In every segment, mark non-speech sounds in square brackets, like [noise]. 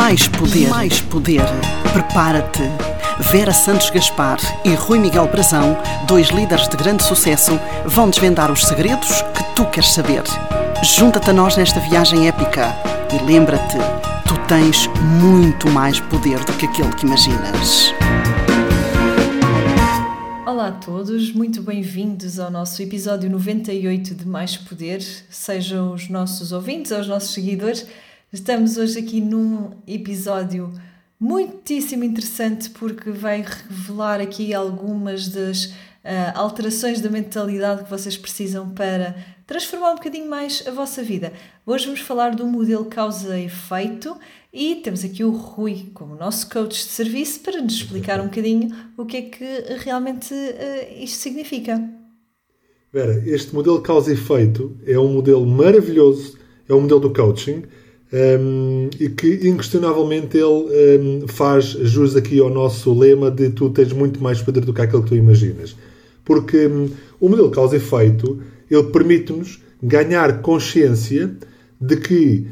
Mais poder. Mais poder. Prepara-te. Vera Santos Gaspar e Rui Miguel Brazão, dois líderes de grande sucesso, vão desvendar os segredos que tu queres saber. Junta-te a nós nesta viagem épica e lembra-te, tu tens muito mais poder do que aquele que imaginas. Olá a todos, muito bem-vindos ao nosso episódio 98 de Mais Poder, sejam os nossos ouvintes ou os nossos seguidores. Estamos hoje aqui num episódio muitíssimo interessante porque vai revelar aqui algumas das uh, alterações da mentalidade que vocês precisam para transformar um bocadinho mais a vossa vida. Hoje vamos falar do modelo causa-efeito e temos aqui o Rui como nosso coach de serviço para nos explicar um bocadinho o que é que realmente uh, isto significa. Vera, este modelo causa-efeito é um modelo maravilhoso, é um modelo do coaching um, e que inquestionavelmente ele um, faz jus aqui ao nosso lema de tu tens muito mais poder do que aquilo que tu imaginas. Porque um, o modelo causa efeito ele permite-nos ganhar consciência de que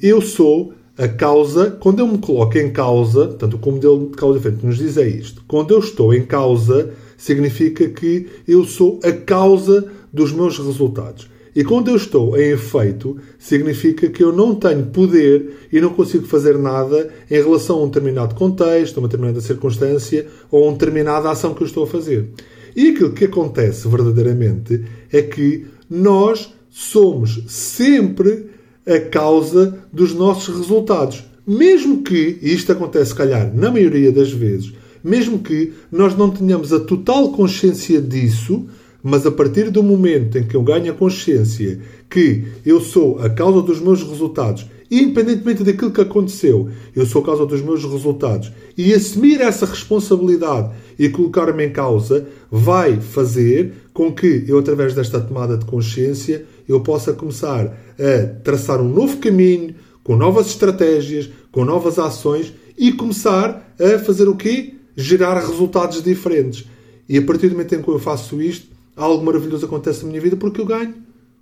eu sou a causa, quando eu me coloco em causa, portanto, o modelo de causa efeito nos diz é isto: quando eu estou em causa, significa que eu sou a causa dos meus resultados. E quando eu estou em efeito, significa que eu não tenho poder e não consigo fazer nada em relação a um determinado contexto, a uma determinada circunstância ou a uma determinada ação que eu estou a fazer. E aquilo que acontece verdadeiramente é que nós somos sempre a causa dos nossos resultados. Mesmo que, e isto acontece, se calhar, na maioria das vezes, mesmo que nós não tenhamos a total consciência disso, mas a partir do momento em que eu ganho a consciência que eu sou a causa dos meus resultados, independentemente daquilo que aconteceu, eu sou a causa dos meus resultados, e assumir essa responsabilidade e colocar-me em causa, vai fazer com que eu, através desta tomada de consciência, eu possa começar a traçar um novo caminho, com novas estratégias, com novas ações e começar a fazer o quê? Gerar resultados diferentes. E a partir do momento em que eu faço isto, algo maravilhoso acontece na minha vida porque eu ganho,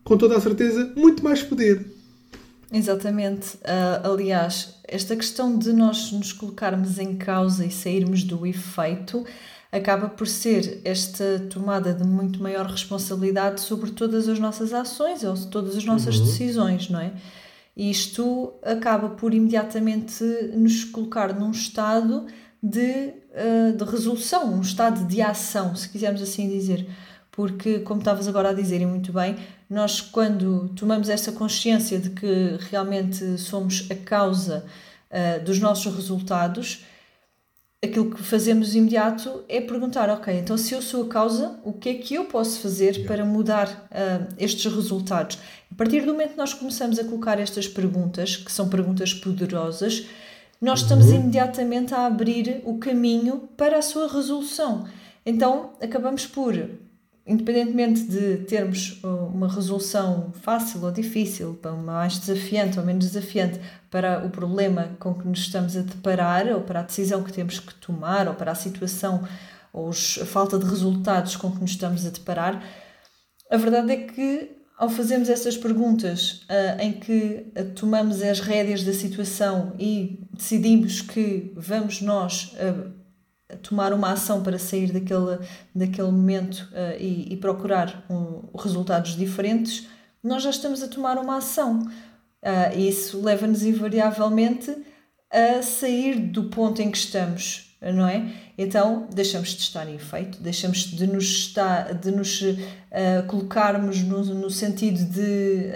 com toda a certeza, muito mais poder. Exatamente. Uh, aliás, esta questão de nós nos colocarmos em causa e sairmos do efeito acaba por ser esta tomada de muito maior responsabilidade sobre todas as nossas ações ou todas as nossas uhum. decisões, não é? E isto acaba por imediatamente nos colocar num estado de, uh, de resolução, um estado de ação, se quisermos assim dizer porque, como estavas agora a dizer e muito bem, nós, quando tomamos essa consciência de que realmente somos a causa uh, dos nossos resultados, aquilo que fazemos imediato é perguntar: ok, então se eu sou a causa, o que é que eu posso fazer para mudar uh, estes resultados? A partir do momento que nós começamos a colocar estas perguntas, que são perguntas poderosas, nós estamos uhum. imediatamente a abrir o caminho para a sua resolução. Então acabamos por independentemente de termos uh, uma resolução fácil ou difícil, mais desafiante ou menos desafiante para o problema com que nos estamos a deparar, ou para a decisão que temos que tomar, ou para a situação ou a falta de resultados com que nos estamos a deparar, a verdade é que ao fazermos essas perguntas uh, em que uh, tomamos as rédeas da situação e decidimos que vamos nós tomar uma ação para sair daquele, daquele momento uh, e, e, procurar um, resultados diferentes, nós já estamos a tomar uma ação. Uh, e isso leva-nos invariavelmente a sair do ponto em que estamos, não é? Então deixamos de estar em efeito, deixamos de nos, estar, de nos uh, colocarmos no, no sentido de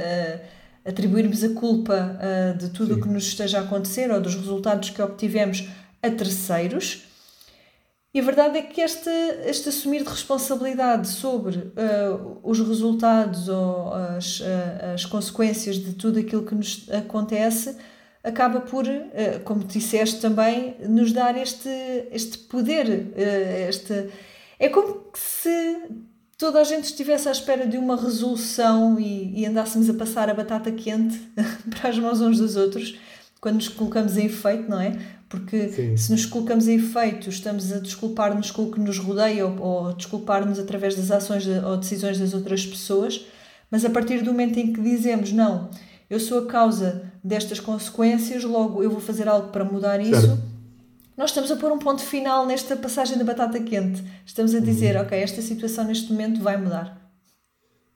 atribuirmos a culpa de tudo o que nos esteja a acontecer ou dos resultados que obtivemos a terceiros e a verdade é que este, este assumir de responsabilidade sobre uh, os resultados ou as, uh, as consequências de tudo aquilo que nos acontece acaba por, uh, como disseste também, nos dar este, este poder. este, é como se toda a gente estivesse à espera de uma resolução e, e andássemos a passar a batata quente [laughs] para as mãos uns dos outros quando nos colocamos em efeito, não é? Porque Sim. se nos colocamos em efeito, estamos a desculpar-nos com o que nos rodeia ou, ou desculpar-nos através das ações de, ou decisões das outras pessoas, mas a partir do momento em que dizemos não, eu sou a causa destas consequências, logo eu vou fazer algo para mudar isso. Nós estamos a pôr um ponto final nesta passagem da batata quente. Estamos a dizer, Uhum. ok, esta situação neste momento vai mudar.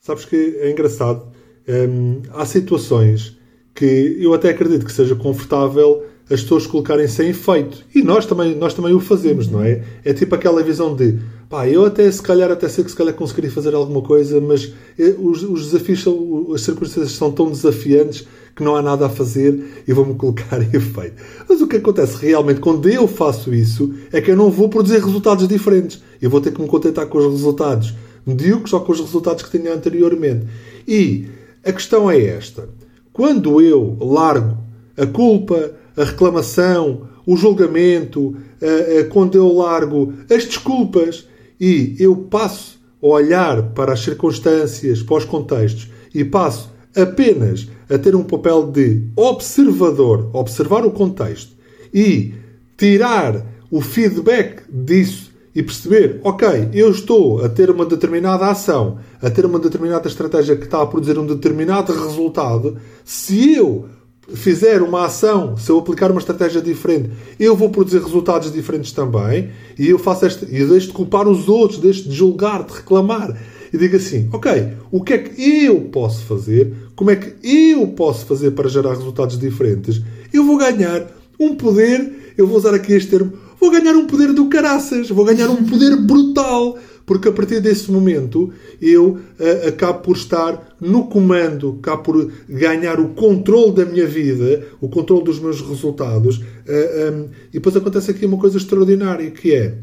Sabes que é engraçado. hum, há situações que eu até acredito que seja confortável as pessoas colocarem-se em efeito. E nós também, nós também o fazemos, não é? É tipo aquela visão de pá, eu até se calhar até sei que se calhar conseguiria fazer alguma coisa, mas eh, os, os desafios são, as circunstâncias são tão desafiantes que não há nada a fazer e vou-me colocar em efeito. Mas o que acontece realmente quando eu faço isso é que eu não vou produzir resultados diferentes. Eu vou ter que me contentar com os resultados medíocres ou com os resultados que tinha anteriormente. E a questão é esta. Quando eu largo a culpa, a reclamação, o julgamento, a- a- quando eu largo as desculpas e eu passo a olhar para as circunstâncias, para os contextos e passo apenas a ter um papel de observador, observar o contexto e tirar o feedback disso e perceber, ok, eu estou a ter uma determinada ação, a ter uma determinada estratégia que está a produzir um determinado resultado, se eu fizer uma ação, se eu aplicar uma estratégia diferente, eu vou produzir resultados diferentes também, e eu faço esta, e deixo de culpar os outros, deixo de julgar, de reclamar, e digo assim, ok, o que é que eu posso fazer? Como é que eu posso fazer para gerar resultados diferentes? Eu vou ganhar um poder, eu vou usar aqui este termo, vou ganhar um poder do caraças, vou ganhar um poder brutal, porque a partir desse momento eu ah, acabo por estar no comando, acabo por ganhar o controle da minha vida, o controle dos meus resultados. ah, ah, e depois acontece aqui uma coisa extraordinária, que é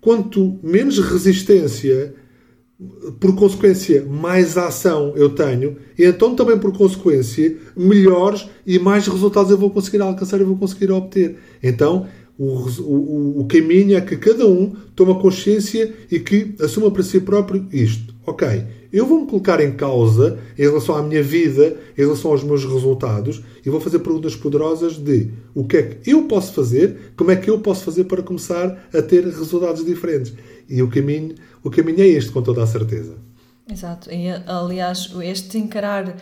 quanto menos resistência por consequência, mais ação eu tenho, e então também por consequência, melhores e mais resultados eu vou conseguir alcançar e vou conseguir obter. Então, o, o, o- caminho é que cada um toma consciência e que assuma para si próprio isto. Ok, eu vou me colocar em causa em relação à minha vida, em relação aos meus resultados, e vou fazer perguntas poderosas de o que é que eu posso fazer, como é que eu posso fazer para começar a ter resultados diferentes. E o caminho, o caminho é este, com toda a certeza. Exato. E, aliás, este encarar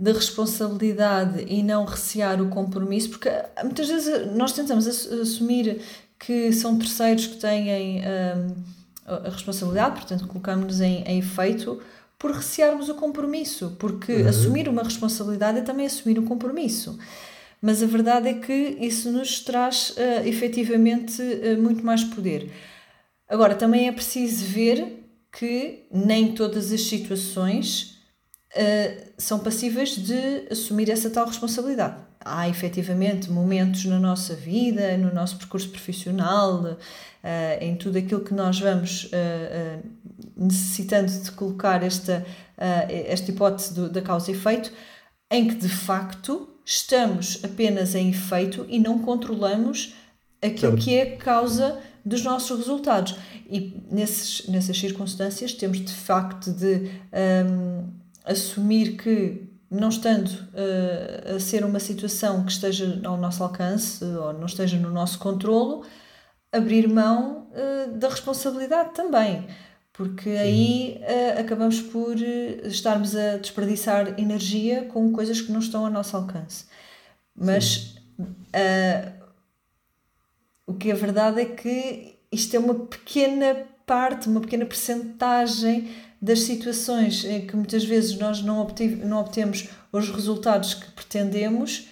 da responsabilidade e não recear o compromisso, porque muitas vezes nós tentamos ass- assumir que são terceiros que têm hum, a responsabilidade, portanto, colocamos-nos em, em efeito por recearmos o compromisso, porque assumir uma responsabilidade é também assumir um compromisso. Mas a verdade é que isso nos traz uh, efetivamente uh, muito mais poder. Agora, também é preciso ver que nem todas as situações uh, são passíveis de assumir essa tal responsabilidade. Há efetivamente momentos na nossa vida, no nosso percurso profissional, uh, em tudo aquilo que nós vamos uh, necessitando de colocar esta, esta hipótese do, da causa e efeito, em que de facto estamos apenas em efeito e não controlamos aquilo que é causa dos nossos resultados. E nesses, nessas circunstâncias temos de facto de um, assumir que, não estando uh, a ser uma situação que esteja ao nosso alcance ou não esteja no nosso controlo, abrir mão uh, da responsabilidade também. Porque aí uh, acabamos por estarmos a desperdiçar energia com coisas que não estão ao nosso alcance. Mas o que é verdade é que isto é uma pequena parte, uma pequena percentagem das situações em que muitas vezes nós não, obtive, não obtemos os resultados que pretendemos,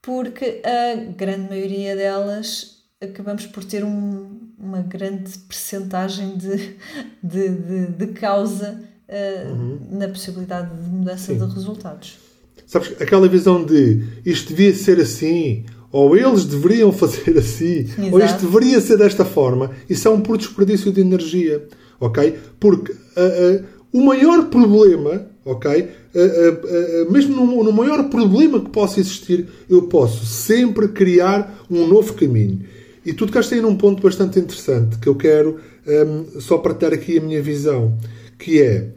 porque a grande maioria delas acabamos por ter um, uma grande percentagem de, de, de, de causa uh, uhum. na possibilidade de mudança Sim. de resultados. Sabes, aquela visão de isto devia ser assim, ou eles deveriam [laughs] fazer assim, Exato. ou isto deveria ser desta forma, isso é um puro desperdício de energia, ok? Porque uh, uh, o maior problema, ok? Uh, mesmo no, no, maior problema que possa existir, eu posso sempre criar um novo caminho. E tu tocaste aí num ponto bastante interessante que eu quero um, só partilhar aqui a minha visão, que é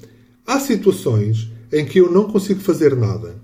há situações em que eu não consigo fazer nada.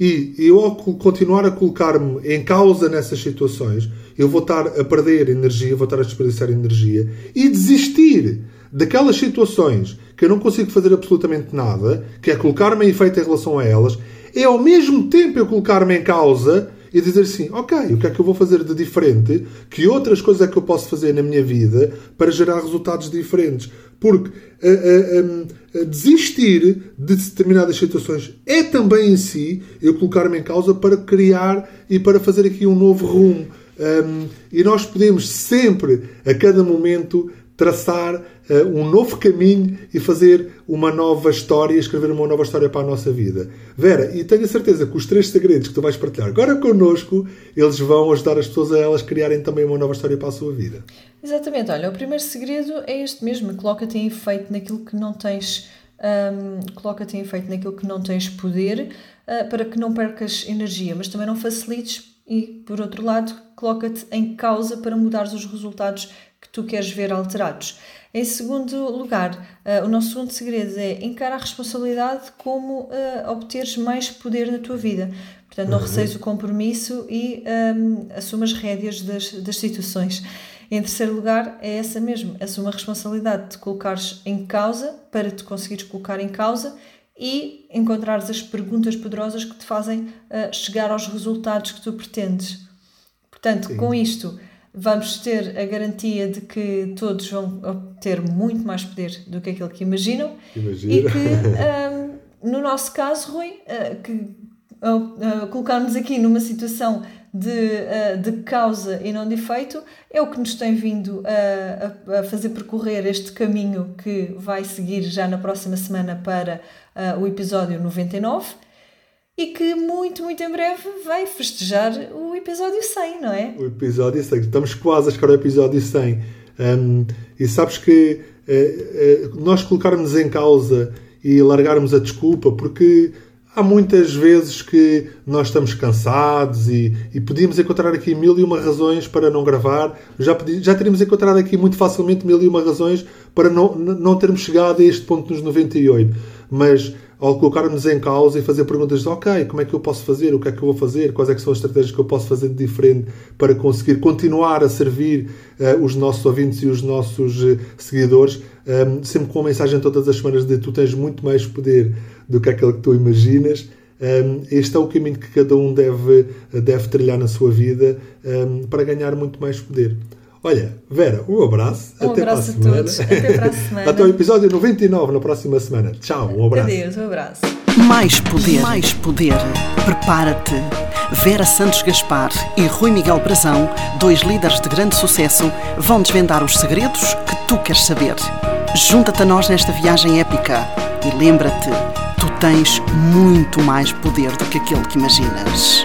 E eu, ao continuar a colocar-me em causa nessas situações, eu vou estar a perder energia, vou estar a desperdiçar energia e desistir daquelas situações que eu não consigo fazer absolutamente nada, que é colocar-me em efeito em relação a elas, é ao mesmo tempo eu colocar-me em causa e dizer assim: ok, o que é que eu vou fazer de diferente? Que outras coisas é que eu posso fazer na minha vida para gerar resultados diferentes? Porque uh, uh, um, desistir de determinadas situações é também em si eu colocar-me em causa para criar e para fazer aqui um novo rumo. Um, e nós podemos sempre, a cada momento, traçar um novo caminho e fazer uma nova história, escrever uma nova história para a nossa vida. Vera, e tenho a certeza que os três segredos que tu vais partilhar agora connosco, eles vão ajudar as pessoas a elas criarem também uma nova história para a sua vida. Exatamente, olha, o primeiro segredo é este mesmo, coloca-te em efeito naquilo que não tens, um, coloca-te em efeito naquilo que não tens poder, uh, para que não percas energia, mas também não facilites e, por outro lado, coloca-te em causa para mudares os resultados que tu queres ver alterados. Em segundo lugar, uh, o nosso segundo segredo é encarar a responsabilidade como uh, obteres mais poder na tua vida. Portanto, não uhum. receies o compromisso e um, assuma as rédeas das, das situações. Em terceiro lugar, é essa mesmo, assuma a responsabilidade de te colocares em causa para te conseguires colocar em causa e encontrares as perguntas poderosas que te fazem uh, chegar aos resultados que tu pretendes. Portanto, Sim. com isto, vamos ter a garantia de que todos vão obter muito mais poder do que aquilo que imaginam Imagina. e que, um, no nosso caso, Rui, uh, que uh, uh, colocarmos aqui numa situação de, uh, de causa e não de efeito é o que nos tem vindo a, a, fazer percorrer este caminho que vai seguir já na próxima semana para o episódio 99 e que muito, muito em breve vai festejar o episódio 100, não é? O episódio 100. Estamos quase a chegar ao episódio 100. Um, e sabes que uh, uh, nós colocarmos em causa e largarmos a desculpa, porque há muitas vezes que nós estamos cansados e, e podíamos encontrar aqui mil e uma razões para não gravar. Já, já teríamos encontrado aqui muito facilmente mil e uma razões para não, não termos chegado a este ponto nos 98. Mas ao colocarmos em causa e fazer perguntas de ok, como é que eu posso fazer, o que é que eu vou fazer, quais é que são as estratégias que eu posso fazer de diferente para conseguir continuar a servir uh, os nossos ouvintes e os nossos uh, seguidores, um, sempre com a mensagem todas as semanas de tu tens muito mais poder do que aquele que tu imaginas. Um, este é o caminho que cada um deve, deve trilhar na sua vida um, para ganhar muito mais poder. Olha, Vera, um abraço. Um até abraço para a, a todos. Até para a semana. [laughs] Até o episódio 99 na próxima semana. Tchau, um abraço. Adeus, um abraço. Mais poder, mais poder. Prepara-te. Vera Santos Gaspar e Rui Miguel Brazão, dois líderes de grande sucesso, vão desvendar os segredos que tu queres saber. Junta-te a nós nesta viagem épica e lembra-te, tu tens muito mais poder do que aquele que imaginas.